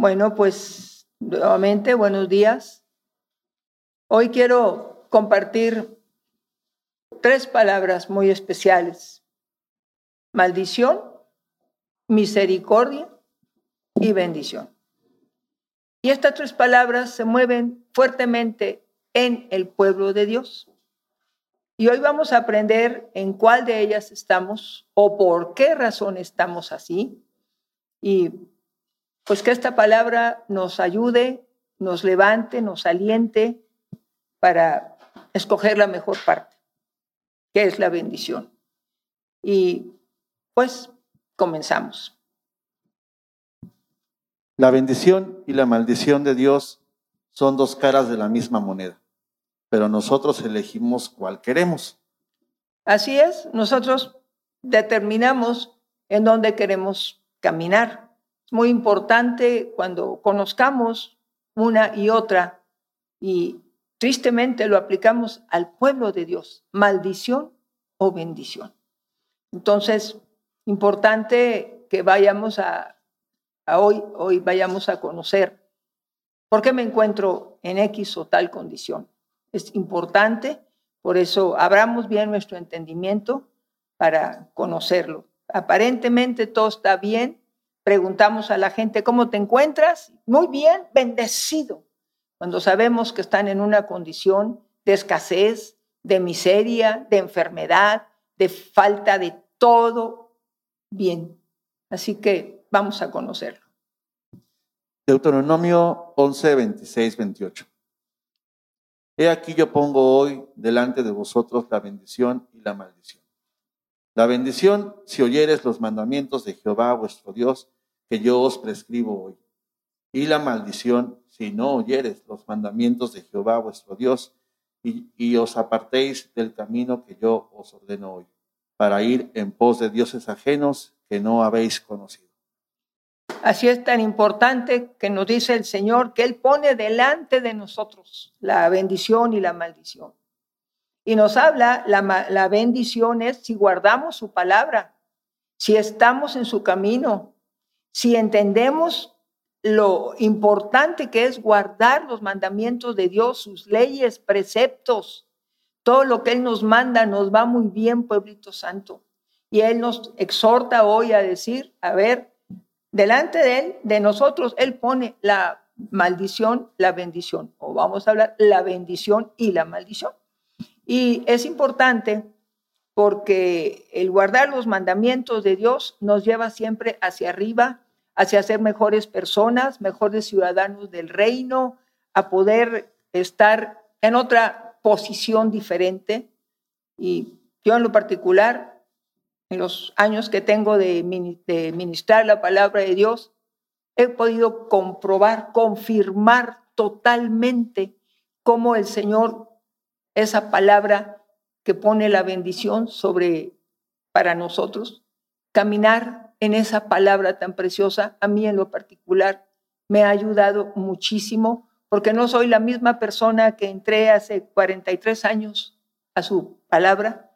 Bueno, pues nuevamente buenos días. Hoy quiero compartir tres palabras muy especiales. Maldición, misericordia y bendición. Y estas tres palabras se mueven fuertemente en el pueblo de Dios. Y hoy vamos a aprender en cuál de ellas estamos o por qué razón estamos así. Y pues que esta palabra nos ayude, nos levante, nos aliente para escoger la mejor parte, que es la bendición. Y pues comenzamos. La bendición y la maldición de Dios son dos caras de la misma moneda, pero nosotros elegimos cuál queremos. Así es, nosotros determinamos en dónde queremos caminar muy importante cuando conozcamos una y otra y tristemente lo aplicamos al pueblo de Dios, maldición o bendición. Entonces, importante que vayamos a, hoy, hoy vayamos a conocer por qué me encuentro en X o tal condición. Es importante, por eso abramos bien nuestro entendimiento para conocerlo. Aparentemente todo está bien, preguntamos a la gente, ¿cómo te encuentras? Muy bien, bendecido. Cuando sabemos que están en una condición de escasez, de miseria, de enfermedad, de falta de todo bien. Así que vamos a conocerlo. Deuteronomio 11, 26, 28. He aquí yo pongo hoy delante de vosotros la bendición y la maldición. La bendición si oyeres los mandamientos de Jehová vuestro Dios que yo os prescribo hoy. Y la maldición si no oyeres los mandamientos de Jehová vuestro Dios y, os apartéis del camino que yo os ordeno hoy, para ir en pos de dioses ajenos que no habéis conocido. Así es tan importante que nos dice el Señor que Él pone delante de nosotros la bendición y la maldición. Y nos habla, la, la bendición es si guardamos su palabra, si estamos en su camino, si entendemos lo importante que es guardar los mandamientos de Dios, sus leyes, preceptos, todo lo que Él nos manda nos va muy bien, pueblito santo. Y Él nos exhorta hoy a decir, a ver, delante de Él, de nosotros, Él pone la maldición, la bendición, o vamos a hablar la bendición y la maldición. Y es importante porque el guardar los mandamientos de Dios nos lleva siempre hacia arriba, hacia ser mejores personas, mejores ciudadanos del reino, a poder estar en otra posición diferente. Y yo en lo particular, en los años que tengo de, ministrar la palabra de Dios, he podido comprobar, confirmar totalmente cómo el Señor, esa palabra, que pone la bendición sobre para nosotros, caminar en esa palabra tan preciosa, a mí en lo particular, me ha ayudado muchísimo, porque no soy la misma persona que entré hace 43 años a su palabra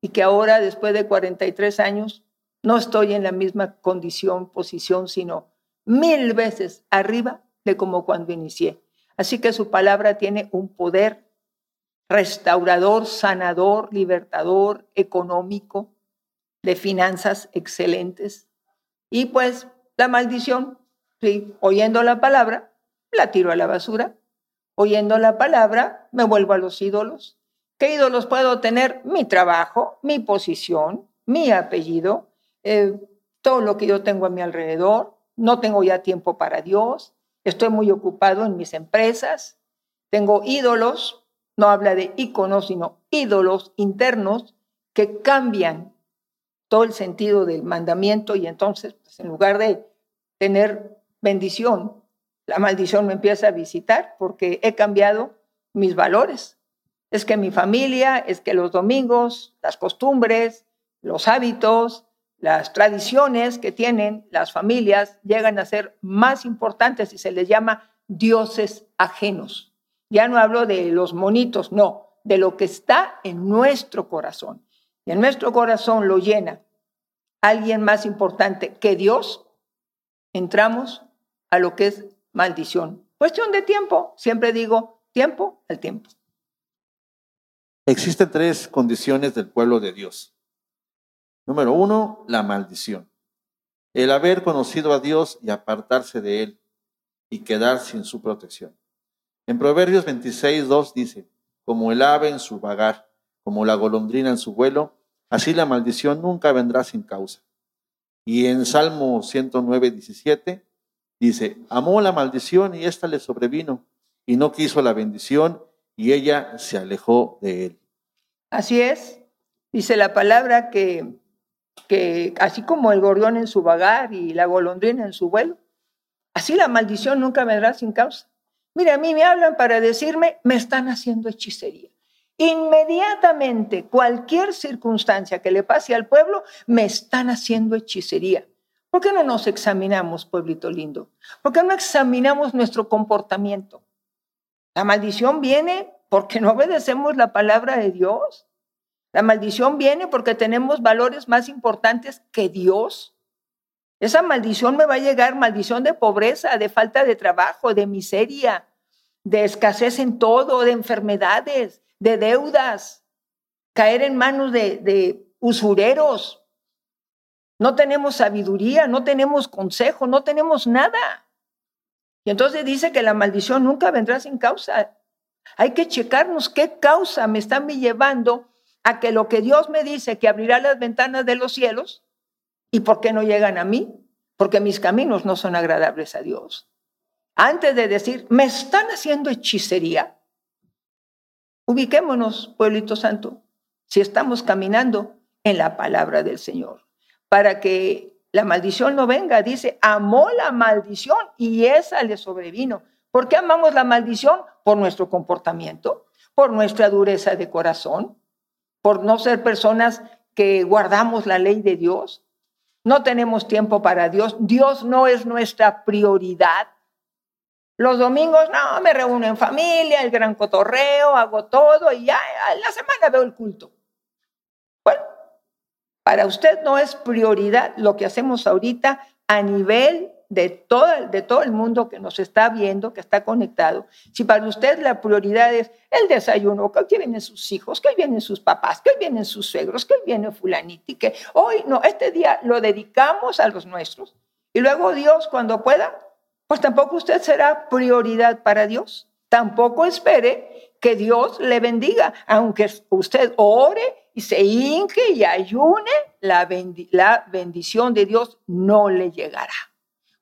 y que ahora, después de 43 años, no estoy en la misma condición, posición, sino mil veces arriba de como cuando inicié. Así que su palabra tiene un poder restaurador, sanador, libertador, económico, de finanzas excelentes. Y pues la maldición, ¿sí? oyendo la palabra, la tiro a la basura. Oyendo la palabra, me vuelvo a los ídolos. ¿Qué ídolos puedo tener? Mi trabajo, mi posición, mi apellido, eh, todo lo que yo tengo a mi alrededor. No tengo ya tiempo para Dios. Estoy muy ocupado en mis empresas. Tengo ídolos no habla de íconos, sino ídolos internos que cambian todo el sentido del mandamiento y entonces, pues, en lugar de tener bendición, la maldición me empieza a visitar porque he cambiado mis valores. Es que mi familia, es que los domingos, las costumbres, los hábitos, las tradiciones que tienen las familias llegan a ser más importantes y se les llama dioses ajenos. Ya no hablo de los monitos, no, de lo que está en nuestro corazón. Y en nuestro corazón lo llena alguien más importante que Dios. Entramos a lo que es maldición. Cuestión de tiempo, siempre digo tiempo al tiempo. Existen tres condiciones del pueblo de Dios. Número uno, la maldición. El haber conocido a Dios y apartarse de Él y quedar sin su protección. En Proverbios 26, 2 dice, como el ave en su vagar, como la golondrina en su vuelo, así la maldición nunca vendrá sin causa. Y en Salmo 109, 17 dice, amó la maldición y ésta le sobrevino, y no quiso la bendición y ella se alejó de él. Así es, dice la palabra que, que así como el gorrión en su vagar y la golondrina en su vuelo, así la maldición nunca vendrá sin causa. Mira, a mí me hablan para decirme, me están haciendo hechicería. Inmediatamente, cualquier circunstancia que le pase al pueblo, me están haciendo hechicería. ¿Por qué no nos examinamos, pueblito lindo? ¿Por qué no examinamos nuestro comportamiento? La maldición viene porque no obedecemos la palabra de Dios. La maldición viene porque tenemos valores más importantes que Dios. Esa maldición me va a llegar, maldición de pobreza, de falta de trabajo, de miseria, de escasez en todo, de enfermedades, de deudas, caer en manos de, de usureros. No tenemos sabiduría, no tenemos consejo, no tenemos nada. Y entonces dice que la maldición nunca vendrá sin causa. Hay que checarnos qué causa me está llevando a que lo que Dios me dice que abrirá las ventanas de los cielos, ¿y por qué no llegan a mí? Porque mis caminos no son agradables a Dios antes de decir, me están haciendo hechicería, ubiquémonos, pueblito santo, si estamos caminando en la palabra del Señor, para que la maldición no venga. Dice, amó la maldición y esa le sobrevino. ¿Por qué amamos la maldición? Por nuestro comportamiento, por nuestra dureza de corazón, por no ser personas que guardamos la ley de Dios. No tenemos tiempo para Dios. Dios no es nuestra prioridad. Los domingos, no, me reúno en familia, el gran cotorreo, hago todo y ya la semana veo el culto. Bueno, para usted no es prioridad lo que hacemos ahorita a nivel de todo, de todo el mundo que nos está viendo, que está conectado. Si para usted la prioridad es el desayuno, que hoy vienen sus hijos, que hoy vienen sus papás, que hoy vienen sus suegros, que hoy viene fulaniti, que hoy no, este día lo dedicamos a los nuestros. Y luego Dios, cuando pueda, pues tampoco usted será prioridad para Dios. Tampoco espere que Dios le bendiga, aunque usted ore y se hinque y ayune, la, bendición de Dios no le llegará,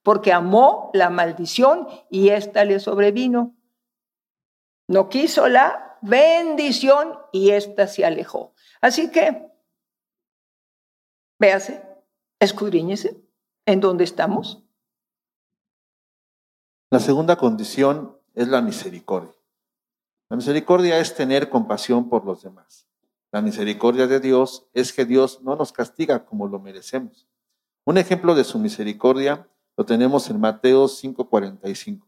porque amó la maldición y ésta le sobrevino. No quiso la bendición y ésta se alejó. Así que, véase, escudriñese en dónde estamos, la segunda condición es la misericordia. La misericordia es tener compasión por los demás. La misericordia de Dios es que Dios no nos castiga como lo merecemos. Un ejemplo de su misericordia lo tenemos en Mateo 5:45.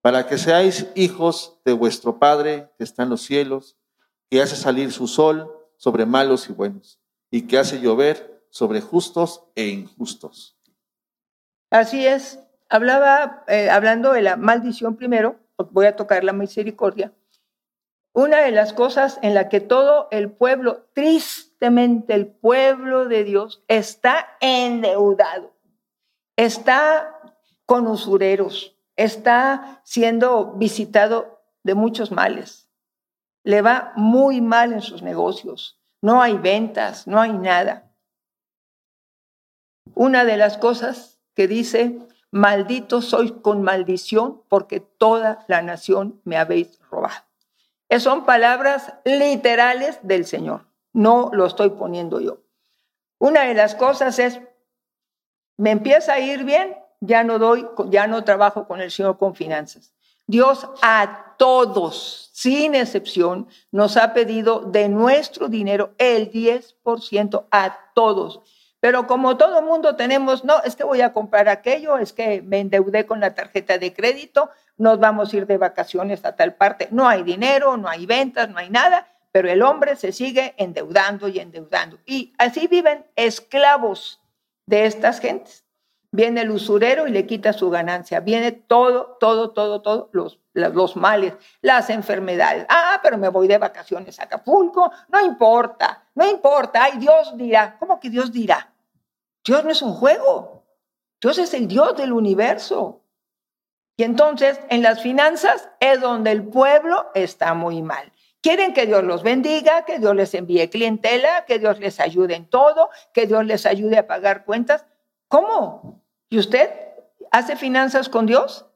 Para que seáis hijos de vuestro Padre que está en los cielos, que hace salir su sol sobre malos y buenos, y que hace llover sobre justos e injustos. Así es, hablaba, eh, hablando de la maldición primero, voy a tocar la misericordia, una de las cosas en la que todo el pueblo, tristemente el pueblo de Dios, está endeudado, está con usureros, está siendo visitado de muchos males, le va muy mal en sus negocios, no hay ventas, no hay nada. Una de las cosas que dice maldito sois con maldición porque toda la nación me habéis robado. Es son palabras literales del Señor, no lo estoy poniendo yo. Una de las cosas es, me empieza a ir bien, ya no doy, ya no trabajo con el Señor con finanzas. Dios a todos, sin excepción, nos ha pedido de nuestro dinero el 10% a todos. Pero como todo mundo tenemos, no, es que voy a comprar aquello, es que me endeudé con la tarjeta de crédito, nos vamos a ir de vacaciones a tal parte. No hay dinero, no hay ventas, no hay nada, pero el hombre se sigue endeudando y endeudando. Y así viven esclavos de estas gentes. Viene el usurero y le quita su ganancia. Viene todo, todo, todo, todo, los, los males, las enfermedades. Ah, pero me voy de vacaciones a Acapulco. No importa, no importa. Ay, Dios dirá. ¿Cómo que Dios dirá? Dios no es un juego. Dios es el Dios del universo. Y entonces en las finanzas es donde el pueblo está muy mal. Quieren que Dios los bendiga, que Dios les envíe clientela, que Dios les ayude en todo, que Dios les ayude a pagar cuentas. ¿Cómo? ¿Y usted hace finanzas con Dios?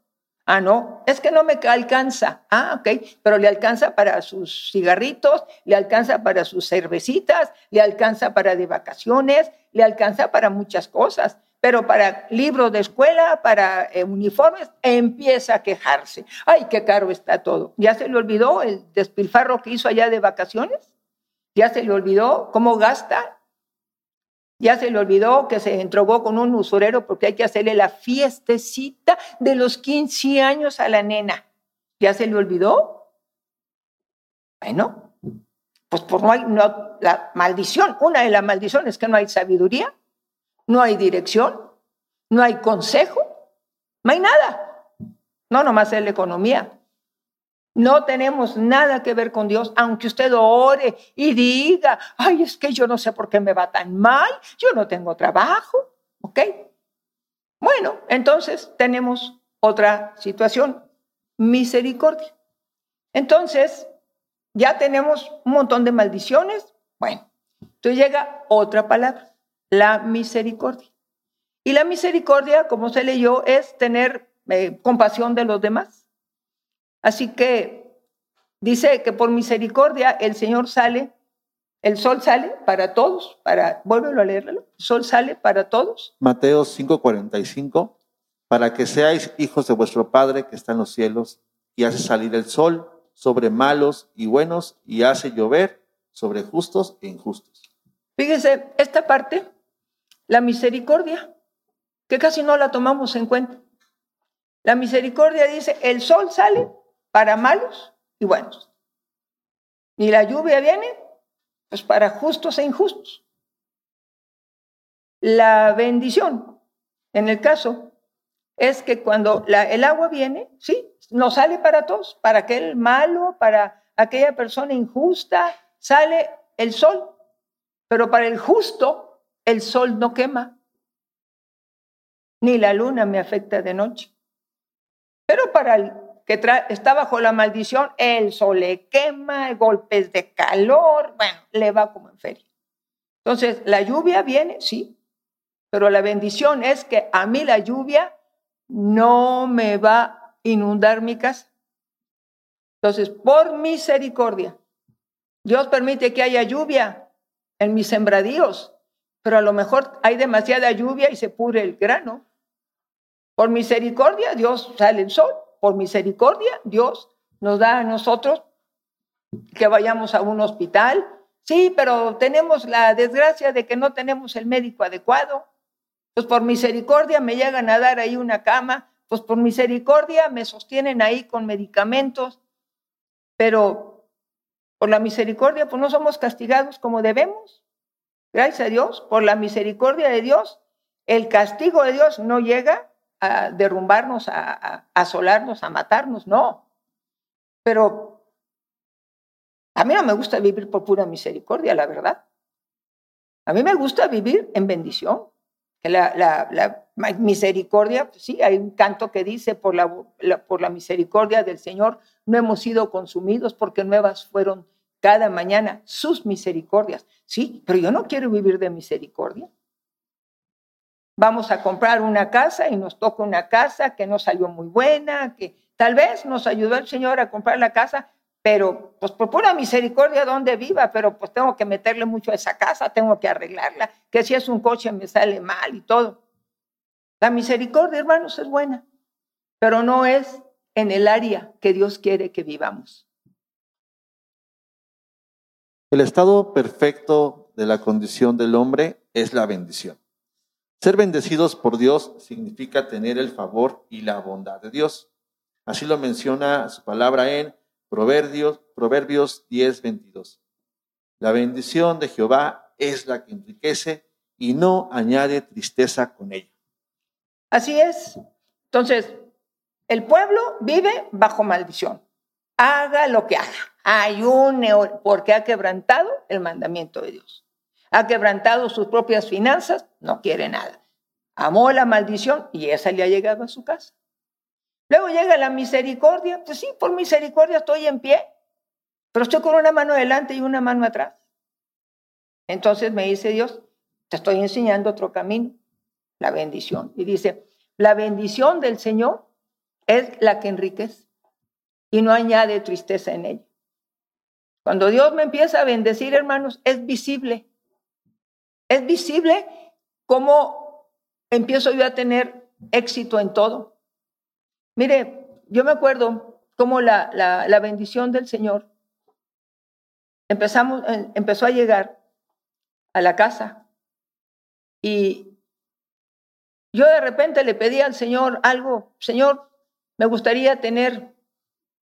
Ah, no, es que no me alcanza. Ah, ok, pero le alcanza para sus cigarritos, le alcanza para sus cervecitas, le alcanza para de vacaciones, le alcanza para muchas cosas, pero para libros de escuela, para eh, uniformes, empieza a quejarse. Ay, qué caro está todo. ¿Ya se le olvidó el despilfarro que hizo allá de vacaciones? ¿Ya se le olvidó cómo gasta? Ya se le olvidó que se entregó con un usurero porque hay que hacerle la fiestecita de los 15 años a la nena. ¿Ya se le olvidó? Bueno, pues por no hay la maldición. Una de las maldiciones es que no hay sabiduría, no hay dirección, no hay consejo, no hay nada. No nomás es la economía. No tenemos nada que ver con Dios, aunque usted ore y diga, ay, es que yo no sé por qué me va tan mal, yo no tengo trabajo, ¿ok? Bueno, entonces tenemos otra situación, misericordia. Entonces, ya tenemos un montón de maldiciones. Bueno, entonces llega otra palabra, la misericordia. Y la misericordia, como se leyó, es tener eh, compasión de los demás Así que dice que por misericordia el Señor sale, el sol sale para todos, para, vuélvelo a leerlo, el sol sale para todos. Mateo 5:45, para que seáis hijos de vuestro Padre que está en los cielos, y hace salir el sol sobre malos y buenos, y hace llover sobre justos e injustos. Fíjese, esta parte, la misericordia, que casi no la tomamos en cuenta. La misericordia dice, el sol sale para malos y buenos. Y la lluvia viene, pues para justos e injustos. La bendición, en el caso, es que cuando el agua viene, sí, no sale para todos, para aquel malo, para aquella persona injusta, sale el sol, pero para el justo el sol no quema, ni la luna me afecta de noche. Pero para el que está bajo la maldición, el sol le quema, golpes de calor, bueno, le va como en feria. Entonces, la lluvia viene, sí, pero la bendición es que a mí la lluvia no me va a inundar mi casa. Entonces, por misericordia, Dios permite que haya lluvia en mis sembradíos, pero a lo mejor hay demasiada lluvia y se pudre el grano. Por misericordia, Dios sale el sol por misericordia, Dios nos da a nosotros que vayamos a un hospital. Sí, pero tenemos la desgracia de que no tenemos el médico adecuado. Pues por misericordia me llegan a dar ahí una cama, pues por misericordia me sostienen ahí con medicamentos, pero por la misericordia pues no somos castigados como debemos. Gracias a Dios, por la misericordia de Dios, el castigo de Dios no llega a derrumbarnos, a, asolarnos, a matarnos, no. Pero a mí no me gusta vivir por pura misericordia, la verdad. A mí me gusta vivir en bendición. La, la, misericordia, pues sí, hay un canto que dice, por la, por la misericordia del Señor no hemos sido consumidos porque nuevas fueron cada mañana sus misericordias. Sí, pero yo no quiero vivir de misericordia. Vamos a comprar una casa y nos toca una casa que no salió muy buena, que tal vez nos ayudó el Señor a comprar la casa, pero pues por pura misericordia donde viva, pero pues tengo que meterle mucho a esa casa, tengo que arreglarla, que si es un coche me sale mal y todo. La misericordia, hermanos, es buena, pero no es en el área que Dios quiere que vivamos. El estado perfecto de la condición del hombre es la bendición. Ser bendecidos por Dios significa tener el favor y la bondad de Dios. Así lo menciona su palabra en Proverbios, Proverbios 10, 22. La bendición de Jehová es la que enriquece y no añade tristeza con ella. Así es. Entonces, el pueblo vive bajo maldición. Haga lo que haga. Hay un porque ha quebrantado el mandamiento de Dios. Ha quebrantado sus propias finanzas, no quiere nada. Amó la maldición y esa le ha llegado a su casa. Luego llega la misericordia. Pues sí, por misericordia estoy en pie, pero estoy con una mano adelante y una mano atrás. Entonces me dice Dios, te estoy enseñando otro camino, la bendición. Y dice, la bendición del Señor es la que enriquece y no añade tristeza en ella. Cuando Dios me empieza a bendecir, hermanos, es visible. Es visible cómo empiezo yo a tener éxito en todo. Mire, yo me acuerdo cómo la, la, bendición del Señor empezamos, eh, empezó a llegar a la casa y yo de repente le pedí al Señor algo, Señor, me gustaría tener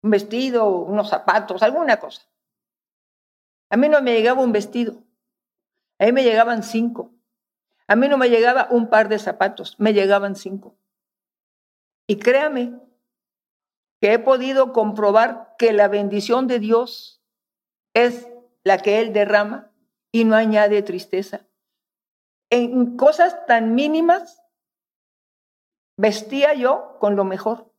un vestido, unos zapatos, alguna cosa. A mí no me llegaba un vestido, a mí me llegaban cinco. A mí no me llegaba un par de zapatos, me llegaban cinco. Y créame que he podido comprobar que la bendición de Dios es la que Él derrama y no añade tristeza. En cosas tan mínimas, vestía yo con lo mejor.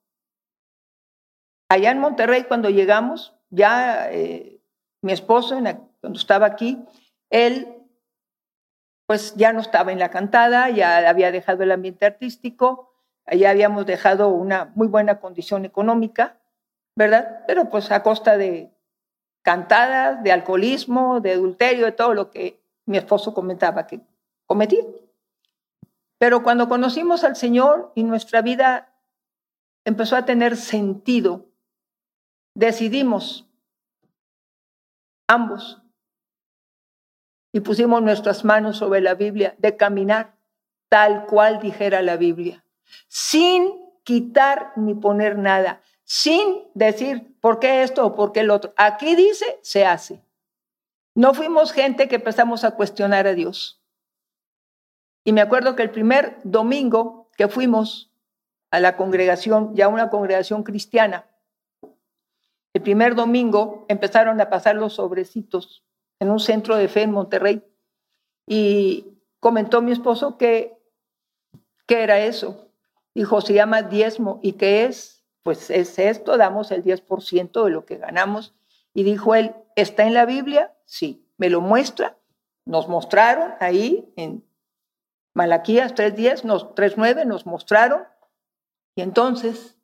Allá en Monterrey, cuando llegamos, ya eh, mi esposo, cuando estaba aquí, él pues ya no estaba en la cantada, ya había dejado el ambiente artístico, ya habíamos dejado una muy buena condición económica, ¿verdad? Pero pues a costa de cantadas, de alcoholismo, de adulterio, de todo lo que mi esposo comentaba que cometía. Pero cuando conocimos al Señor y nuestra vida empezó a tener sentido, decidimos ambos y pusimos nuestras manos sobre la Biblia de caminar tal cual dijera la Biblia, sin quitar ni poner nada, sin decir por qué esto o por qué el otro. Aquí dice, se hace. No fuimos gente que empezamos a cuestionar a Dios. Y me acuerdo que el primer domingo que fuimos a la congregación, ya una congregación cristiana, el primer domingo empezaron a pasar los sobrecitos en un centro de fe en Monterrey. Y comentó mi esposo que, ¿qué era eso? Dijo, se llama diezmo. ¿Y qué es? Pues es esto, damos el 10% de lo que ganamos. Y dijo él, ¿está en la Biblia? Sí, me lo muestra. Nos mostraron ahí en Malaquías 3.10, 3.9, nos mostraron. Y entonces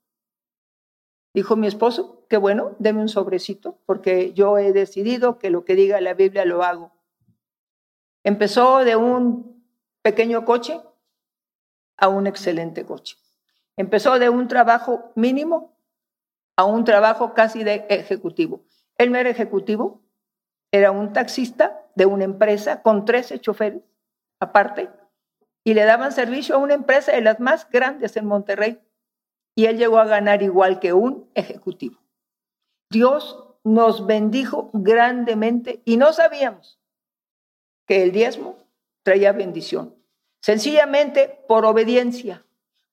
Dijo mi esposo, qué bueno, deme un sobrecito, porque yo he decidido que lo que diga la Biblia lo hago. Empezó de un pequeño coche a un excelente coche. Empezó de un trabajo mínimo a un trabajo casi de ejecutivo. Él no era ejecutivo, era un taxista de una empresa con 13 choferes aparte y le daban servicio a una empresa de las más grandes en Monterrey y él llegó a ganar igual que un ejecutivo. Dios nos bendijo grandemente y no sabíamos que el diezmo traía bendición. Sencillamente por obediencia,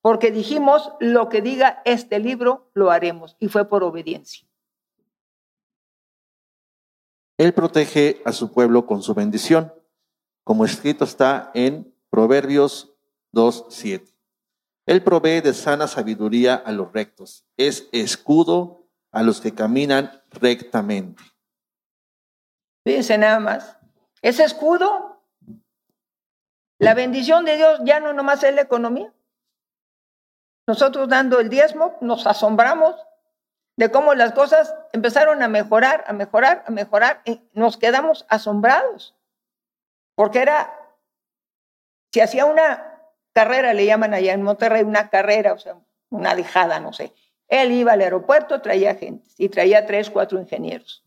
porque dijimos lo que diga este libro lo haremos y fue por obediencia. Él protege a su pueblo con su bendición, como escrito está en Proverbios 2.7. Él provee de sana sabiduría a los rectos. Es escudo a los que caminan rectamente. Fíjense nada más. Ese escudo, la bendición de Dios ya no nomás es la economía. Nosotros dando el diezmo nos asombramos de cómo las cosas empezaron a mejorar, a mejorar, a mejorar. Y nos quedamos asombrados. Porque era, si hacía una carrera, le llaman allá en Monterrey, una carrera, o sea, una dejada, no sé. Él iba al aeropuerto, traía gente y traía tres, cuatro ingenieros.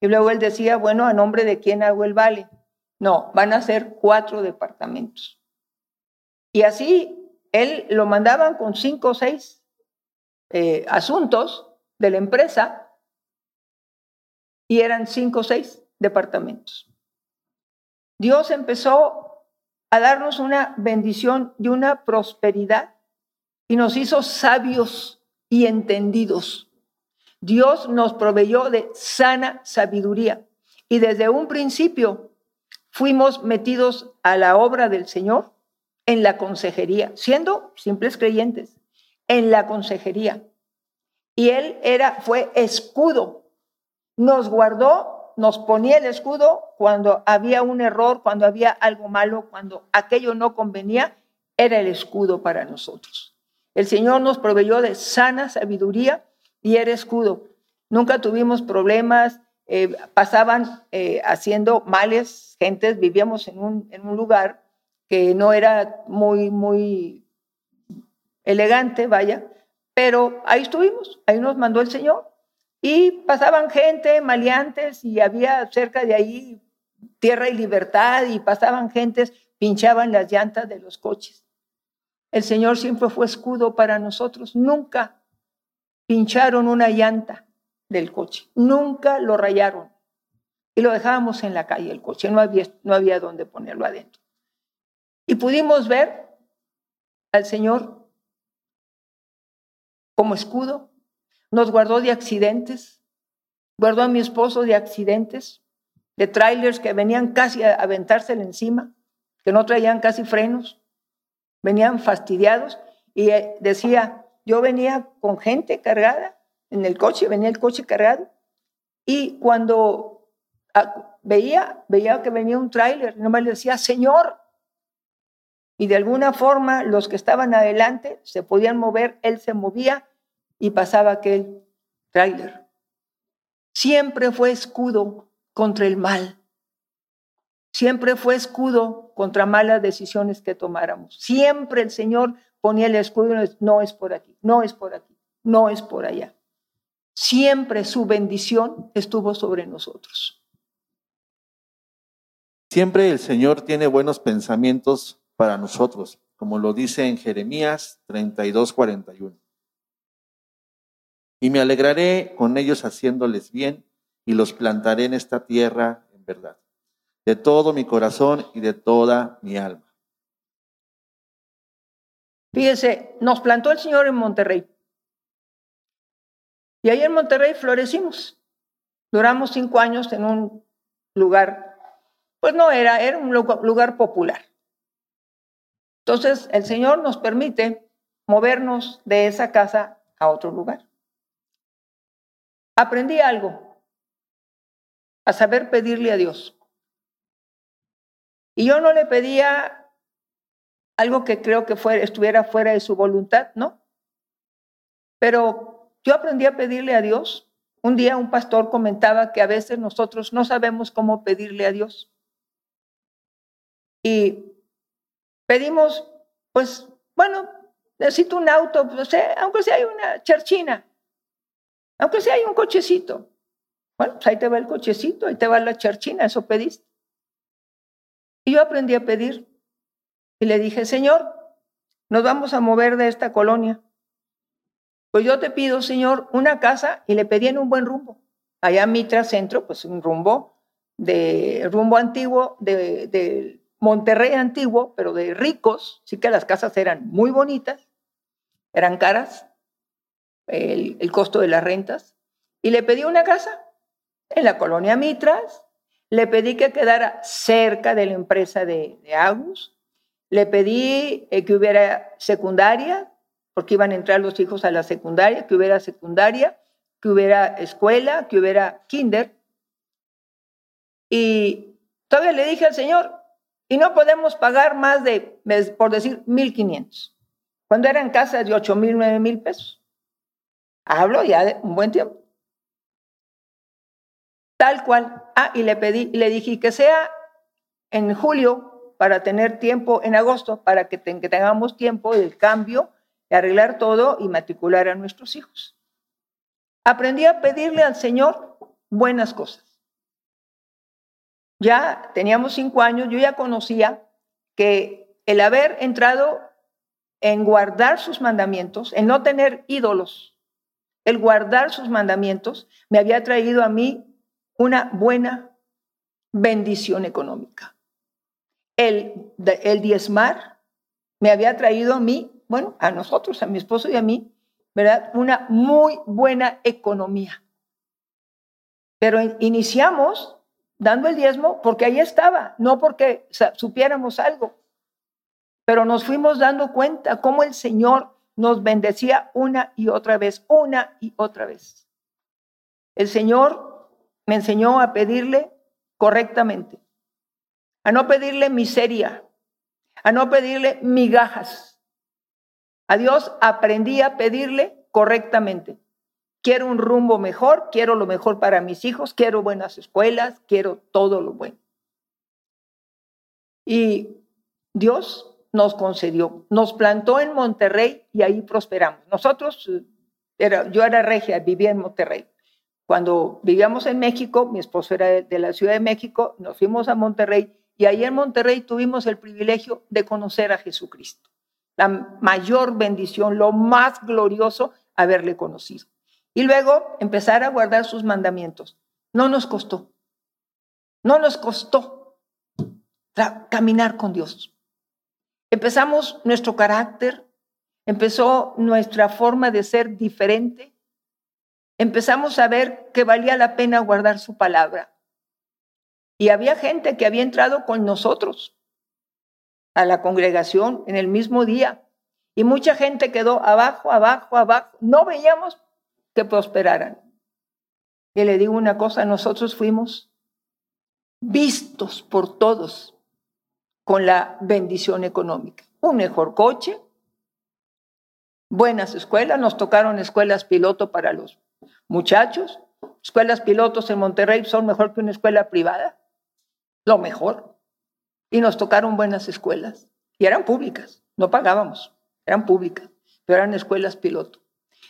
Y luego él decía, bueno, ¿a nombre de quién hago el vale? No, van a ser cuatro departamentos. Y así él lo mandaban con cinco o seis eh, asuntos de la empresa y eran cinco o seis departamentos. Dios empezó a darnos una bendición y una prosperidad y nos hizo sabios y entendidos. Dios nos proveyó de sana sabiduría y desde un principio fuimos metidos a la obra del Señor en la consejería, siendo simples creyentes, en la consejería. Y Él era, fue escudo, nos guardó, nos ponía el escudo cuando había un error, cuando había algo malo, cuando aquello no convenía, era el escudo para nosotros. El Señor nos proveyó de sana sabiduría y era escudo. Nunca tuvimos problemas, eh, pasaban eh, haciendo males gentes, vivíamos en un, en un lugar que no era muy, muy elegante, vaya, pero ahí estuvimos, ahí nos mandó el Señor. Y pasaban gente, maleantes, y había cerca de ahí tierra y libertad, y pasaban gentes, pinchaban las llantas de los coches. El Señor siempre fue escudo para nosotros. Nunca pincharon una llanta del coche. Nunca lo rayaron. Y lo dejábamos en la calle el coche. No había, no había dónde ponerlo adentro. Y pudimos ver al Señor como escudo. Nos guardó de accidentes. Guardó a mi esposo de accidentes, de trailers que venían casi a aventárselo encima, que no traían casi frenos venían fastidiados y eh, decía, yo venía con gente cargada en el coche, venía el coche cargado y cuando veía, veía que venía un tráiler, nomás le decía, Señor, y de alguna forma los que estaban adelante se podían mover, él se movía y pasaba aquel tráiler. Siempre fue escudo contra el mal. Siempre fue escudo contra malas decisiones que tomáramos. Siempre el Señor ponía el escudo y no es por aquí, no es por aquí, no es por allá. Siempre su bendición estuvo sobre nosotros. Siempre el Señor tiene buenos pensamientos para nosotros, como lo dice en Jeremías 32, 41. Y me alegraré con ellos haciéndoles bien y los plantaré en esta tierra en verdad de todo mi corazón y de toda mi alma. Fíjese, nos plantó el Señor en Monterrey. Y ahí en Monterrey florecimos. Duramos cinco años en un lugar, pues no era, era un lugar popular. Entonces el Señor nos permite movernos de esa casa a otro lugar. Aprendí algo, a saber pedirle a Dios. Y yo no le pedía algo que creo que estuviera fuera de su voluntad, ¿no? Pero yo aprendí a pedirle a Dios. Un día un pastor comentaba que a veces nosotros no sabemos cómo pedirle a Dios. Y pedimos, pues, bueno, necesito un auto, pues, aunque sea una charchina, aunque sea un cochecito. Bueno, pues ahí te va el cochecito, ahí te va la charchina, eso pediste. Y yo aprendí a pedir. Y le dije, Señor, nos vamos a mover de esta colonia. Pues yo te pido, Señor, una casa y le pedí en un buen rumbo. Allá en Mitra Centro, pues un rumbo de rumbo antiguo, de, Monterrey antiguo, pero de ricos. Sí que las casas eran muy bonitas, eran caras, el, el costo de las rentas. Y le pedí una casa en la colonia Mitras, le pedí que quedara cerca de la empresa de, Agus. Le pedí eh, que hubiera secundaria, porque iban a entrar los hijos a la secundaria, que hubiera secundaria, que hubiera escuela, que hubiera kinder. Y todavía le dije al Señor, y no podemos pagar más de, por decir, 1.500, cuando eran casas de 8.000, 9.000 pesos. Hablo ya de un buen tiempo. Tal cual. Ah, y le pedí, le dije que sea en julio para tener tiempo, en agosto, para que, tengamos tiempo del cambio, de arreglar todo y matricular a nuestros hijos. Aprendí a pedirle al Señor buenas cosas. Ya teníamos cinco años, yo ya conocía que el haber entrado en guardar sus mandamientos, en no tener ídolos, el guardar sus mandamientos, me había traído a mí una buena bendición económica. El, el diezmar me había traído a mí bueno, a nosotros, a mi esposo y a mí, ¿verdad? Una muy buena economía. Pero iniciamos dando el diezmo porque ahí estaba, no porque supiéramos algo. Pero nos fuimos dando cuenta cómo el Señor nos bendecía una y otra vez, una y otra vez. El Señor me enseñó a pedirle correctamente, a no pedirle miseria, a no pedirle migajas. A Dios aprendí a pedirle correctamente. Quiero un rumbo mejor, quiero lo mejor para mis hijos, quiero buenas escuelas, quiero todo lo bueno. Y Dios nos concedió, nos plantó en Monterrey y ahí prosperamos. Nosotros, era, yo era regia, vivía en Monterrey. Cuando vivíamos en México, mi esposo era de la Ciudad de México, nos fuimos a Monterrey y ahí en Monterrey tuvimos el privilegio de conocer a Jesucristo. La mayor bendición, lo más glorioso, haberle conocido. Y luego empezar a guardar sus mandamientos. No nos costó. No nos costó caminar con Dios. Empezamos nuestro carácter, empezó nuestra forma de ser diferente. Empezamos a ver que valía la pena guardar su palabra. Y había gente que había entrado con nosotros a la congregación en el mismo día. Y mucha gente quedó abajo, abajo, abajo. No veíamos que prosperaran. Y le digo una cosa, nosotros fuimos vistos por todos con la bendición económica. Un mejor coche, buenas escuelas, nos tocaron escuelas piloto para los muchachos. Escuelas pilotos en Monterrey son mejor que una escuela privada lo mejor. Y nos tocaron buenas escuelas. Y eran públicas, no pagábamos, eran públicas, pero eran escuelas piloto.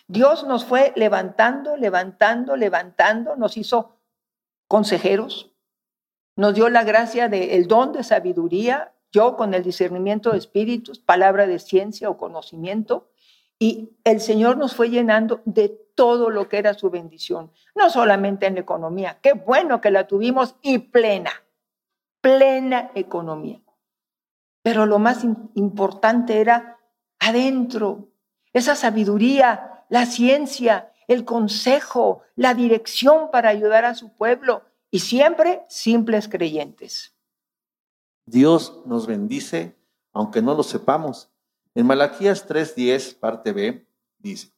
Dios nos fue levantando, levantando, levantando, nos hizo consejeros, nos dio la gracia del don de sabiduría, yo con el discernimiento de espíritus, palabra de ciencia o conocimiento, y el Señor nos fue llenando de todo lo que era su bendición, no solamente en la economía, qué bueno que la tuvimos y plena, plena economía. Pero lo más importante era adentro, esa sabiduría, la ciencia, el consejo, la dirección para ayudar a su pueblo y siempre simples creyentes. Dios nos bendice aunque no lo sepamos. En Malaquías 3:10, parte B, dice,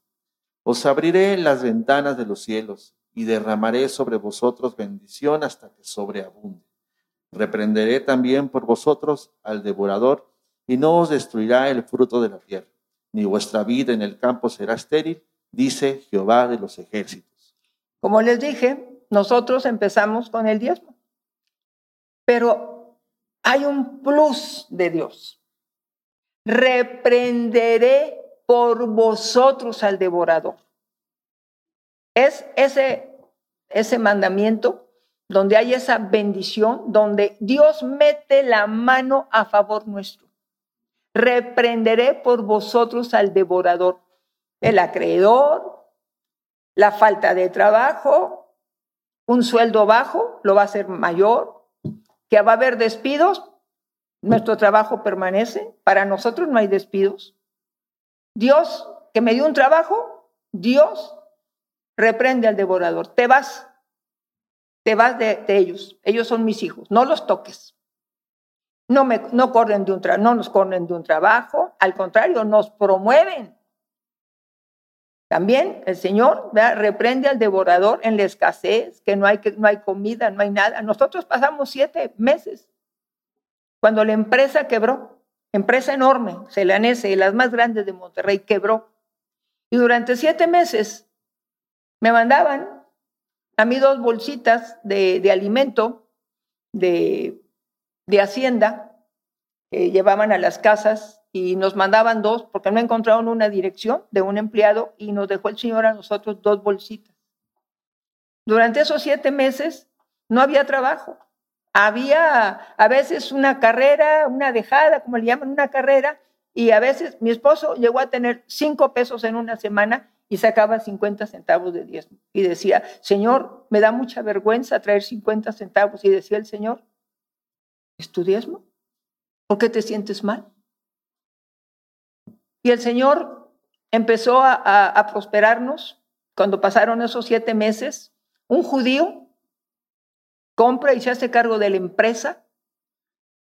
Os abriré las ventanas de los cielos y derramaré sobre vosotros bendición hasta que sobreabunde. Reprenderé también por vosotros al devorador, y no os destruirá el fruto de la tierra, ni vuestra vida en el campo será estéril, dice Jehová de los ejércitos. Como les dije, nosotros empezamos con el diezmo, pero hay un plus de Dios. Reprenderé por vosotros al devorador. Es ese, ese mandamiento donde hay esa bendición, donde Dios mete la mano a favor nuestro. Reprenderé por vosotros al devorador, el acreedor, la falta de trabajo, un sueldo bajo, lo va a hacer mayor, que va a haber despidos, nuestro trabajo permanece, para nosotros no hay despidos. Dios, que me dio un trabajo, Dios reprende al devorador, te vas, te vas de, ellos, ellos son mis hijos, no los toques. No, me, no, corren de un no nos corren de un trabajo, al contrario, nos promueven. También el Señor reprende al devorador en la escasez, que no, hay, que no hay comida, no hay nada. Nosotros pasamos siete meses cuando la empresa quebró, empresa enorme, Celanese, las más grandes de Monterrey, quebró. Y durante siete meses me mandaban a mí dos bolsitas de, alimento de, de Hacienda que llevaban a las casas y nos mandaban dos porque no encontraron una dirección de un empleado y nos dejó el Señor a nosotros dos bolsitas. Durante esos siete meses no había trabajo. Había a veces una carrera, una dejada, como le llaman, una carrera, y a veces mi esposo llegó a tener cinco pesos en una semana y sacaba 50 centavos de diezmo. Y decía, Señor, me da mucha vergüenza traer 50 centavos. Y decía el Señor, ¿es tu diezmo? ¿Por qué te sientes mal? Y el Señor empezó a, prosperarnos cuando pasaron esos siete meses. Un judío compra y se hace cargo de la empresa.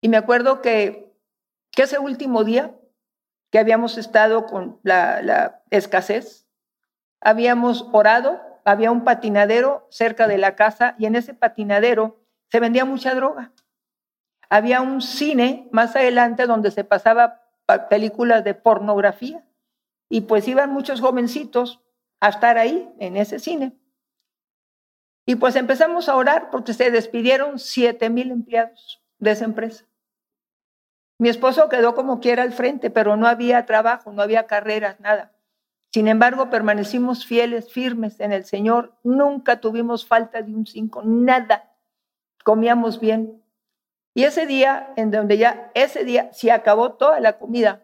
Y me acuerdo que, que ese último día que habíamos estado con la, escasez, habíamos orado, había un patinadero cerca de la casa y en ese patinadero se vendía mucha droga. Había un cine más adelante donde se pasaba películas de pornografía y pues iban muchos jovencitos a estar ahí en ese cine. Y pues empezamos a orar porque se despidieron siete mil empleados de esa empresa. Mi esposo quedó como quiera al frente, pero no había trabajo, no había carreras, nada. Sin embargo, permanecimos fieles, firmes en el Señor. Nunca tuvimos falta de un cinco, nada. Comíamos bien. Y ese día, en donde ya, ese día se acabó toda la comida.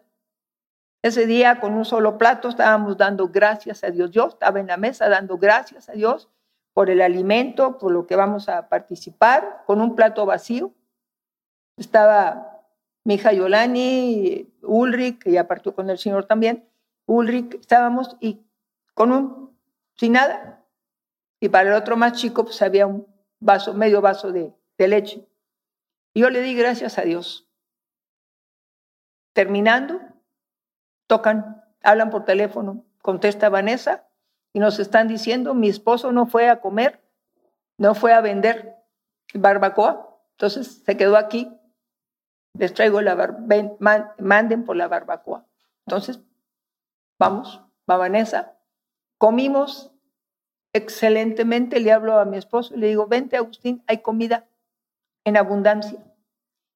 Ese día, con un solo plato, estábamos dando gracias a Dios. Yo estaba en la mesa dando gracias a Dios por el alimento, por lo que vamos a participar, con un plato vacío. Estaba mi hija Yolani, Ulrich, que ya partió con el Señor también, Ulrich, estábamos y con un, sin nada. Y para el otro más chico, pues había un vaso, medio vaso de, de leche. Yo le di gracias a Dios. Terminando, tocan, hablan por teléfono, contesta Vanessa y nos están diciendo, mi esposo no fue a comer, no fue a vender barbacoa, entonces se quedó aquí, les traigo la barbacoa, manden por la barbacoa. Entonces Vamos, va Vanessa. Comimos excelentemente, le hablo a mi esposo y le digo, vente Agustín, hay comida en abundancia.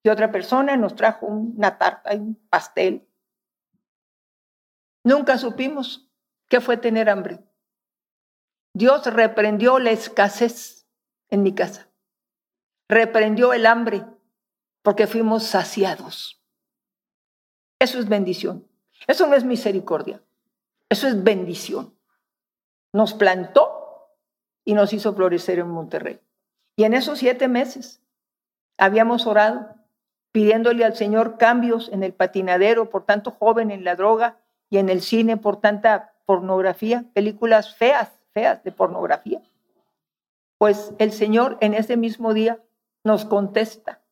Y otra persona nos trajo una tarta y un pastel. Nunca supimos qué fue tener hambre. Dios reprendió la escasez en mi casa. Reprendió el hambre porque fuimos saciados. Eso es bendición. Eso no es misericordia. Eso es bendición. Nos plantó y nos hizo florecer en Monterrey. Y en esos siete meses habíamos orado pidiéndole al Señor cambios en el patinadero por tanto joven en la droga y en el cine por tanta pornografía, películas feas, feas de pornografía. Pues el Señor en ese mismo día nos contesta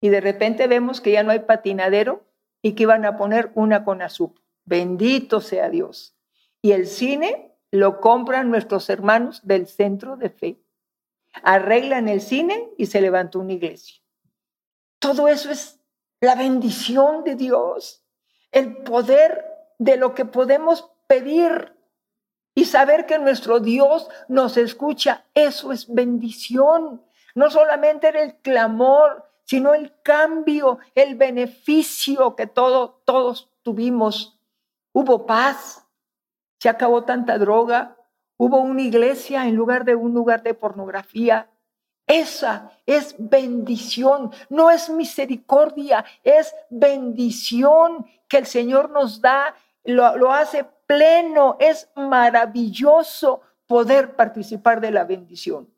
y de repente vemos que ya no hay patinadero y que iban a poner una con azúcar. Bendito sea Dios. Y el cine lo compran nuestros hermanos del centro de fe. Arreglan el cine y se levantó una iglesia. Todo eso es la bendición de Dios, el poder de lo que podemos pedir y saber que nuestro Dios nos escucha. Eso es bendición. No solamente era el clamor, sino el cambio, el beneficio que todo, todos tuvimos Hubo paz, se acabó tanta droga, hubo una iglesia en lugar de un lugar de pornografía. Esa es bendición, no es misericordia, es bendición que el Señor nos da, lo, lo hace pleno, es maravilloso poder participar de la bendición.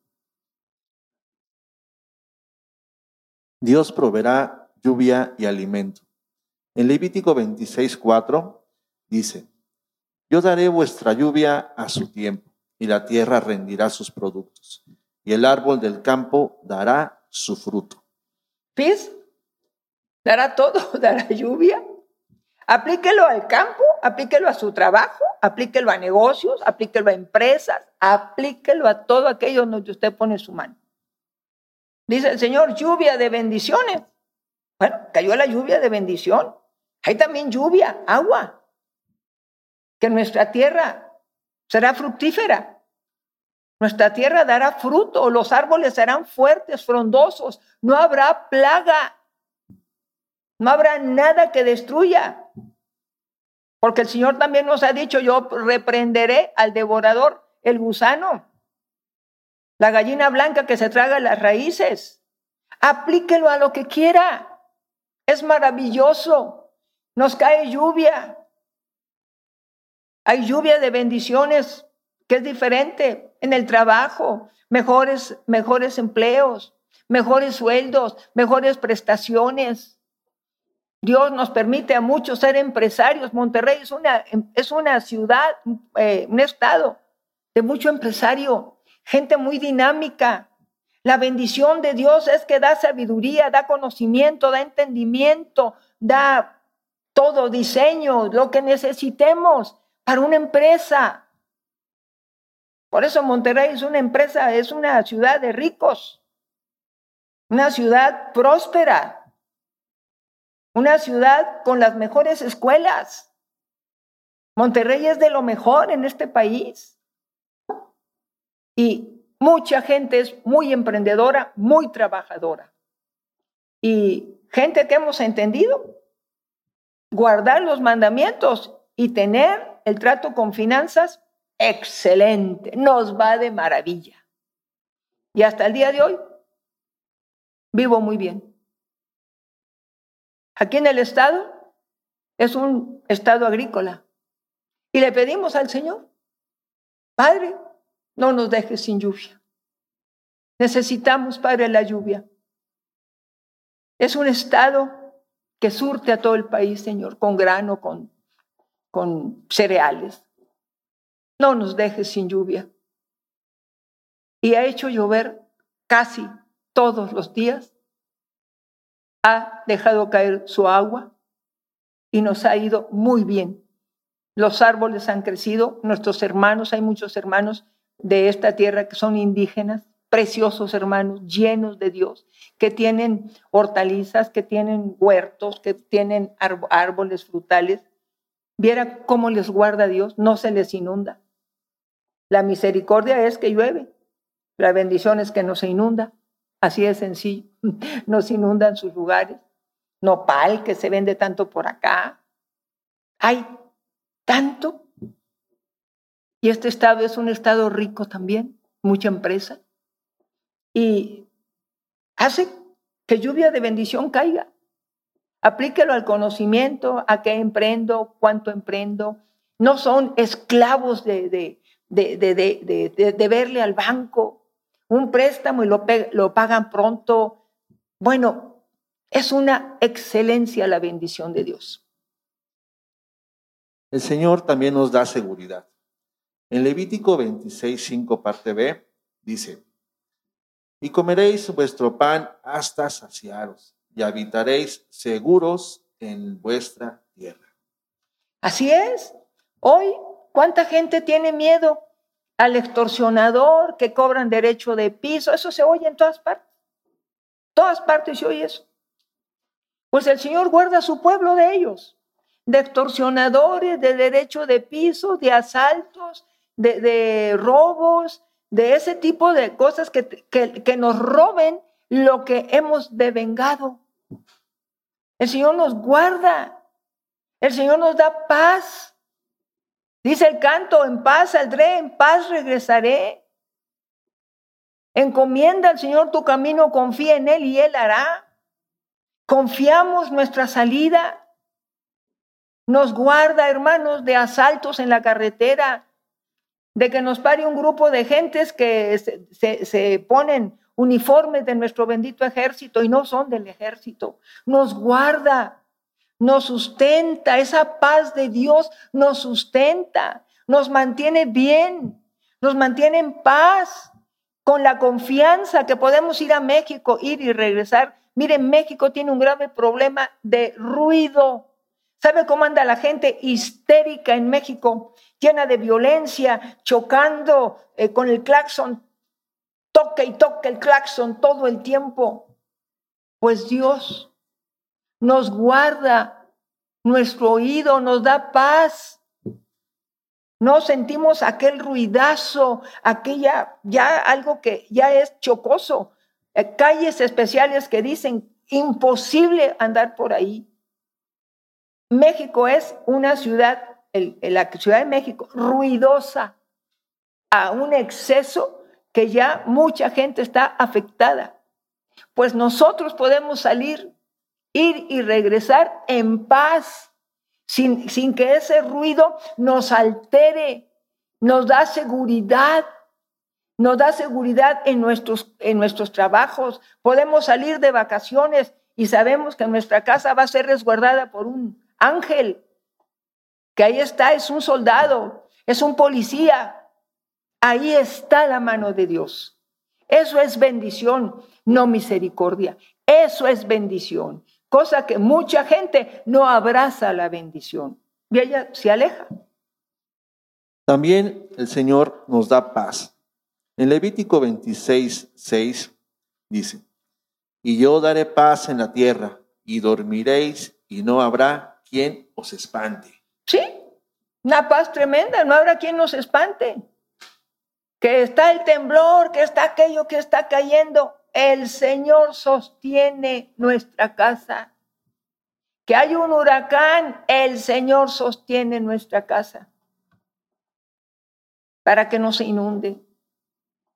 Dios proveerá lluvia y alimento. En Levítico 26, 4 Dice, yo daré vuestra lluvia a su tiempo, y la tierra rendirá sus productos, y el árbol del campo dará su fruto. ¿Ves? Dará todo, dará lluvia. Aplíquelo al campo, aplíquelo a su trabajo, aplíquelo a negocios, aplíquelo a empresas, aplíquelo a todo aquello donde usted pone su mano. Dice el Señor, lluvia de bendiciones. Bueno, cayó la lluvia de bendición. Hay también lluvia, agua que nuestra tierra será fructífera. Nuestra tierra dará fruto, los árboles serán fuertes, frondosos, no habrá plaga, no habrá nada que destruya. Porque el Señor también nos ha dicho, yo reprenderé al devorador, el gusano, la gallina blanca que se traga las raíces. Aplíquelo a lo que quiera. Es maravilloso. Nos cae lluvia, hay lluvia de bendiciones que es diferente en el trabajo, mejores, mejores empleos, mejores sueldos, mejores prestaciones. Dios nos permite a muchos ser empresarios. Monterrey es una, es una ciudad, eh, un estado de mucho empresario, gente muy dinámica. La bendición de Dios es que da sabiduría, da conocimiento, da entendimiento, da todo diseño, lo que necesitemos para una empresa. Por eso Monterrey es una empresa, es una ciudad de ricos, una ciudad próspera, una ciudad con las mejores escuelas. Monterrey es de lo mejor en este país. Y mucha gente es muy emprendedora, muy trabajadora. Y gente que hemos entendido guardar los mandamientos y tener el trato con finanzas excelente. Nos va de maravilla. Y hasta el día de hoy vivo muy bien. Aquí en el estado es un estado agrícola. Y le pedimos al Señor, Padre, no nos dejes sin lluvia. Necesitamos, Padre, la lluvia. Es un estado que surte a todo el país, Señor, con grano, con, con cereales. No nos dejes sin lluvia. Y ha hecho llover casi todos los días ha dejado caer su agua y nos ha ido muy bien. Los árboles han crecido, nuestros hermanos, hay muchos hermanos de esta tierra que son indígenas, preciosos hermanos, llenos de Dios, que tienen hortalizas, que tienen huertos, que tienen árboles frutales. Viera cómo les guarda Dios, no se les inunda. La misericordia es que llueve, la bendición es que no se inunda. Así de sencillo. Nos inundan sus lugares. Nopal, que se vende tanto por acá. Hay tanto. Y este estado es un estado rico también, mucha empresa. Y hace que lluvia de bendición caiga. Aplíquelo al conocimiento, a qué emprendo, cuánto emprendo. No son esclavos de, de, de, de verle al banco, un préstamo y lo, lo pagan pronto. Bueno, es una excelencia la bendición de Dios. El Señor también nos da seguridad. En Levítico 26, 5, parte B, dice, y comeréis vuestro pan hasta saciaros, y habitaréis seguros en vuestra tierra. Así es. Hoy, ¿cuánta gente tiene miedo al extorsionador que cobran derecho de piso. Eso se oye en todas partes. Todas partes se oye eso. Pues el Señor guarda a su pueblo de ellos, de extorsionadores, de derecho de piso, de asaltos, de, robos, de ese tipo de cosas que, que, que nos roben lo que hemos devengado. El Señor nos guarda. El Señor nos da paz. Dice el canto, en paz saldré, en paz regresaré. Encomienda al Señor tu camino, confía en Él y Él hará. Confiamos nuestra salida. Nos guarda, hermanos, de asaltos en la carretera, de que nos pare un grupo de gentes que se, se ponen uniformes de nuestro bendito ejército y no son del ejército. Nos guarda nos sustenta, esa paz de Dios nos sustenta, nos mantiene bien, nos mantiene en paz, con la confianza que podemos ir a México, ir y regresar. Miren, México tiene un grave problema de ruido. ¿Sabe cómo anda la gente histérica en México? Llena de violencia, chocando eh, con el claxon, toca y toca el claxon todo el tiempo. Pues Dios nos guarda nuestro oído, nos da paz. No sentimos aquel ruidazo, aquella, ya algo que ya es chocoso. Eh, calles especiales que dicen imposible andar por ahí. México es una ciudad, la Ciudad de México, ruidosa a un exceso que ya mucha gente está afectada. Pues nosotros podemos salir ir y regresar en paz, sin, sin que ese ruido nos altere, nos da seguridad, nos da seguridad en nuestros, en nuestros trabajos. Podemos salir de vacaciones y sabemos que nuestra casa va a ser resguardada por un ángel, que ahí está, es un soldado, es un policía. Ahí está la mano de Dios. Eso es bendición, no misericordia. Eso es bendición. Cosa que mucha gente no abraza la bendición y ella se aleja. También el Señor nos da paz. En Levítico 26, 6 dice, y yo daré paz en la tierra, y dormiréis, y no habrá quien os espante. Sí, una paz tremenda, no habrá quien nos espante. Que está el temblor, que está aquello que está cayendo. El Señor sostiene nuestra casa. Que hay un huracán, el Señor sostiene nuestra casa para que no se inunde.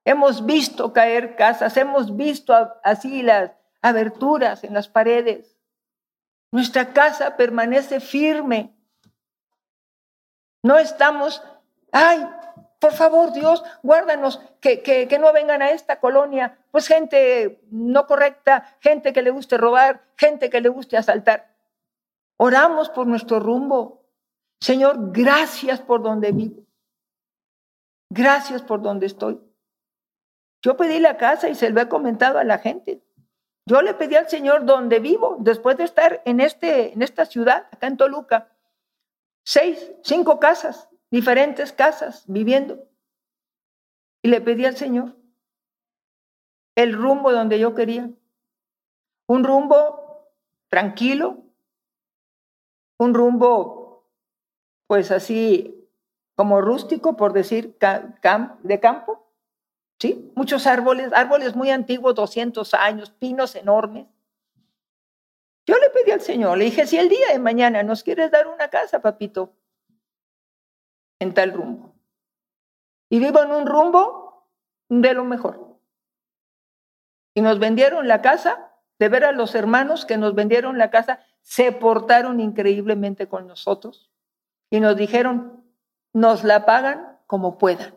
Hemos visto caer casas, hemos visto así las aberturas en las paredes. Nuestra casa permanece firme. No estamos, ay, por favor, Dios, guárdanos, que, que, no vengan a esta colonia, pues gente no correcta, gente que le guste robar, gente que le guste asaltar. Oramos por nuestro rumbo. Señor, gracias por donde vivo. Gracias por donde estoy. Yo pedí la casa y se lo he comentado a la gente. Yo le pedí al Señor donde vivo, después de estar en, este, en esta ciudad, acá en Toluca, seis, cinco casas, diferentes casas, viviendo. Y le pedí al Señor el rumbo donde yo quería. Un rumbo tranquilo, un rumbo, pues así, como rústico, por decir, de campo, ¿sí? Muchos árboles, árboles muy antiguos, 200 años, pinos enormes. Yo le pedí al Señor, le dije, si el día de mañana nos quieres dar una casa, papito, en tal rumbo. Y vivo en un rumbo de lo mejor. Y nos vendieron la casa, de ver a los hermanos que nos vendieron la casa, se portaron increíblemente con nosotros y nos dijeron, nos la pagan como puedan.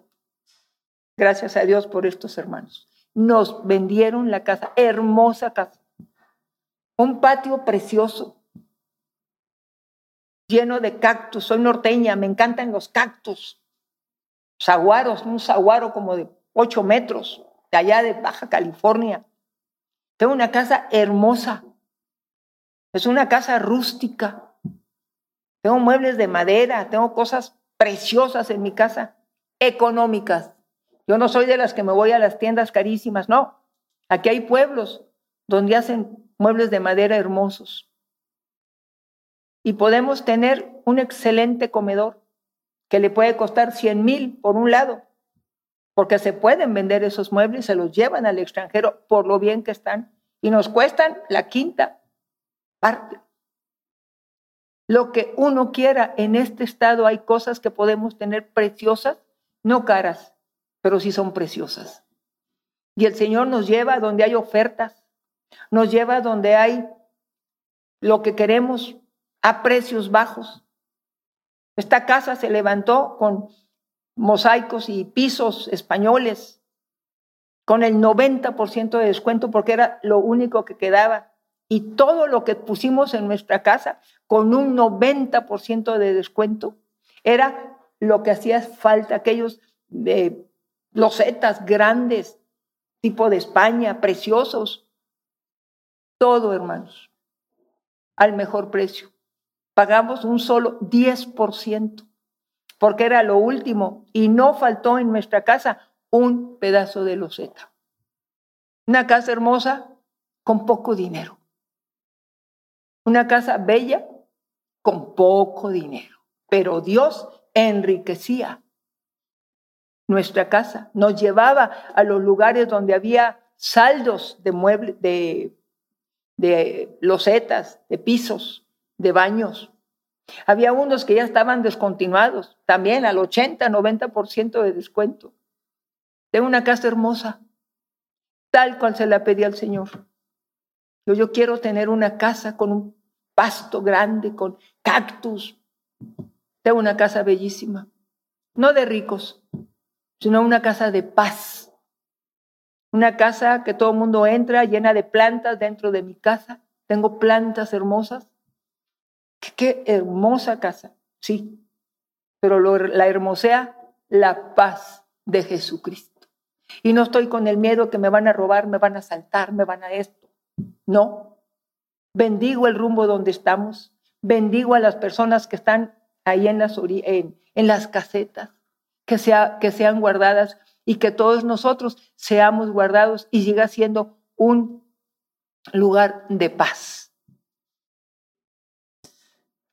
Gracias a Dios por estos hermanos. Nos vendieron la casa, hermosa casa. Un patio precioso, lleno de cactus. Soy norteña, me encantan los cactus. Saguaros, un saguaro como de ocho metros, de allá de Baja California. Tengo una casa hermosa. Es una casa rústica. Tengo muebles de madera, tengo cosas preciosas en mi casa, económicas. Yo no soy de las que me voy a las tiendas carísimas, no. Aquí hay pueblos donde hacen muebles de madera hermosos. Y podemos tener un excelente comedor que le puede costar 100 mil por un lado, porque se pueden vender esos muebles, se los llevan al extranjero por lo bien que están y nos cuestan la quinta parte lo que uno quiera. En este estado hay cosas que podemos tener preciosas, no caras, pero sí son preciosas. Y el Señor nos lleva donde hay ofertas, nos lleva donde hay lo que queremos a precios bajos. Esta casa se levantó con mosaicos y pisos españoles, con el 90% de descuento porque era lo único que quedaba y todo lo que pusimos en nuestra casa con un 90% de descuento era lo que hacía falta, aquellos de losetas grandes, tipo de España, preciosos. Todo, hermanos, al mejor precio. Pagamos un solo 10%, porque era lo último y no faltó en nuestra casa un pedazo de loseta. Una casa hermosa con poco dinero. Una casa bella con poco dinero, pero Dios enriquecía nuestra casa, nos llevaba a los lugares donde había saldos de muebles, de, de losetas, de pisos, de baños. Había unos que ya estaban descontinuados, también al 80, 90% de descuento. De una casa hermosa, tal cual se la pedí al Señor. Yo, yo quiero tener una casa con un pasto grande, con cactus. Tengo una casa bellísima, no de ricos, sino una casa de paz. Una casa que todo el mundo entra llena de plantas dentro de mi casa tengo plantas hermosas. Qué, hermosa casa, sí, pero la hermosea la paz de Jesucristo. Y no estoy con el miedo que me van a robar, me van a saltar, me van a esto. No. Bendigo el rumbo donde estamos. Bendigo a las personas que están ahí en las, casetas, que, que sean guardadas y que todos nosotros seamos guardados y siga siendo un lugar de paz.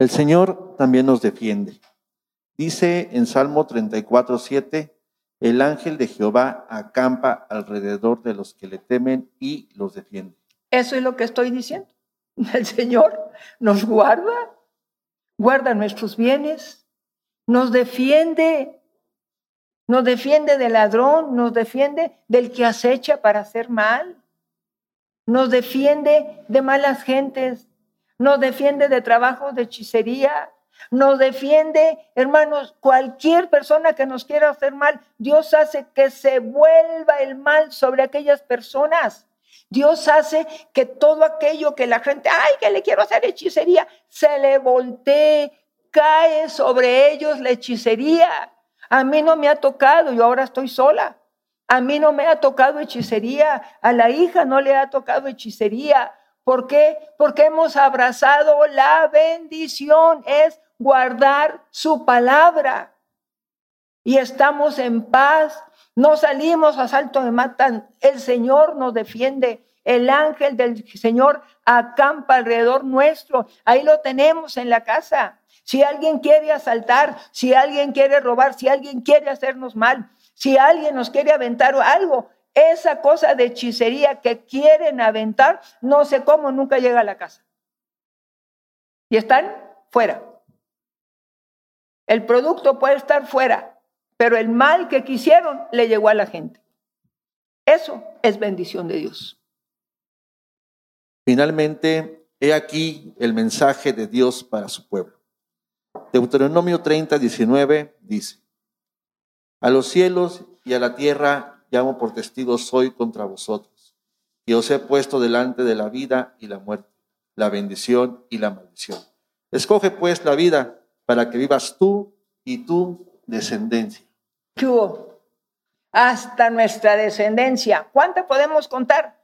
El Señor también nos defiende. Dice en Salmo 34, 7, el ángel de Jehová acampa alrededor de los que le temen y los defiende. Eso es lo que estoy diciendo. El Señor nos guarda, guarda nuestros bienes, nos defiende nos defiende del ladrón, nos defiende del que acecha para hacer mal, nos defiende de malas gentes, nos defiende de trabajos de hechicería, nos defiende, hermanos, cualquier persona que nos quiera hacer mal, Dios hace que se vuelva el mal sobre aquellas personas. Dios hace que todo aquello que la gente, ay, que le quiero hacer hechicería, se le voltee, cae sobre ellos la hechicería. A mí no me ha tocado, yo ahora estoy sola. A mí no me ha tocado hechicería, a la hija no le ha tocado hechicería. ¿Por qué? Porque hemos abrazado la bendición, es guardar su palabra. Y estamos en paz, no salimos a salto de matan, el Señor nos defiende. El ángel del Señor acampa alrededor nuestro. Ahí lo tenemos en la casa. Si alguien quiere asaltar, si alguien quiere robar, si alguien quiere hacernos mal, si alguien nos quiere aventar algo, esa cosa de hechicería que quieren aventar, no sé cómo nunca llega a la casa. Y están fuera. El producto puede estar fuera, pero el mal que quisieron le llegó a la gente. Eso es bendición de Dios. Finalmente, he aquí el mensaje de Dios para su pueblo. Deuteronomio 30, 19 dice, a los cielos y a la tierra llamo por testigos hoy contra vosotros, y os he puesto delante de la vida y la muerte, la bendición y la maldición. Escoge pues la vida para que vivas tú y tu descendencia. ¿Qué Hasta nuestra descendencia. ¿Cuánta podemos contar?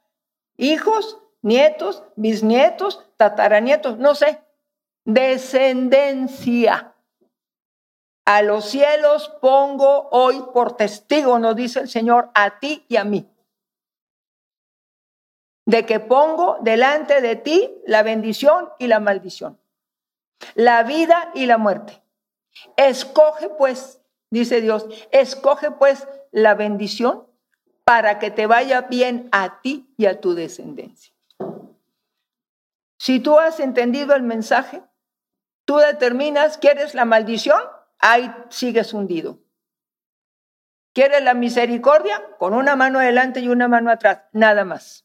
Hijos, nietos, bisnietos, tataranietos, no sé descendencia. A los cielos pongo hoy por testigo, nos dice el Señor, a ti y a mí. De que pongo delante de ti la bendición y la maldición, la vida y la muerte. Escoge pues, dice Dios, escoge pues la bendición para que te vaya bien a ti y a tu descendencia. Si tú has entendido el mensaje, Tú determinas, ¿quieres la maldición? Ahí sigues hundido. ¿Quieres la misericordia? Con una mano adelante y una mano atrás, nada más.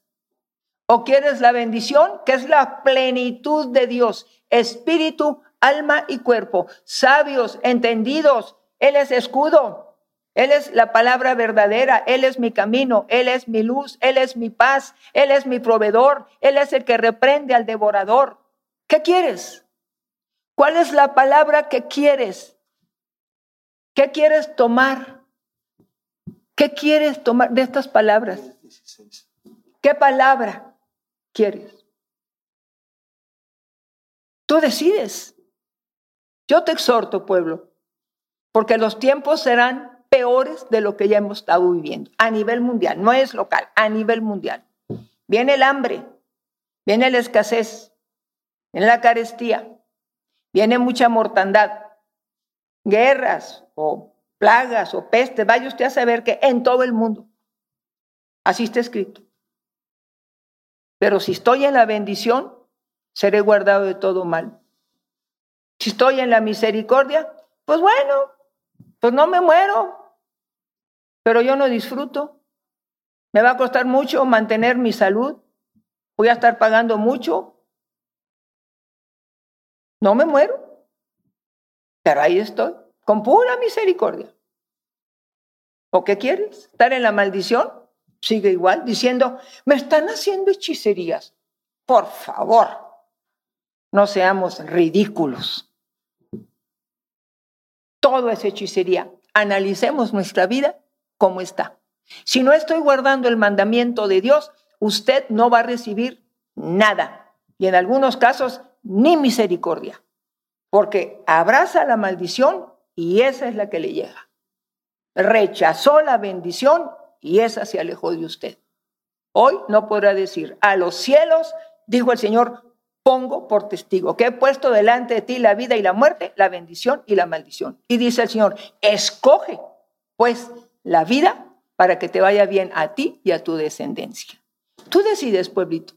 ¿O quieres la bendición, que es la plenitud de Dios, espíritu, alma y cuerpo? Sabios, entendidos, Él es escudo, Él es la palabra verdadera, Él es mi camino, Él es mi luz, Él es mi paz, Él es mi proveedor, Él es el que reprende al devorador. ¿Qué quieres? ¿Cuál es la palabra que quieres? ¿Qué quieres tomar? ¿Qué quieres tomar de estas palabras? ¿Qué palabra quieres? Tú decides. Yo te exhorto, pueblo, porque los tiempos serán peores de lo que ya hemos estado viviendo a nivel mundial, no es local, a nivel mundial. Viene el hambre, viene la escasez, viene la carestía, viene mucha mortandad, guerras o plagas o pestes, vaya usted a saber que en todo el mundo. Así está escrito. Pero si estoy en la bendición, seré guardado de todo mal. Si estoy en la misericordia, pues bueno, pues no me muero, pero yo no disfruto. Me va a costar mucho mantener mi salud. Voy a estar pagando mucho no me muero, pero ahí estoy, con pura misericordia. ¿O qué quieres? ¿Estar en la maldición? Sigue igual, diciendo, me están haciendo hechicerías. Por favor, no seamos ridículos. Todo es hechicería. Analicemos nuestra vida como está. Si no estoy guardando el mandamiento de Dios, usted no va a recibir nada. Y en algunos casos, ni misericordia. Porque abraza la maldición y esa es la que le llega. Rechazó la bendición y esa se alejó de usted. Hoy no podrá decir, a los cielos, dijo el Señor, pongo por testigo que he puesto delante de ti la vida y la muerte, la bendición y la maldición. Y dice el Señor, escoge pues la vida para que te vaya bien a ti y a tu descendencia. Tú decides, pueblito.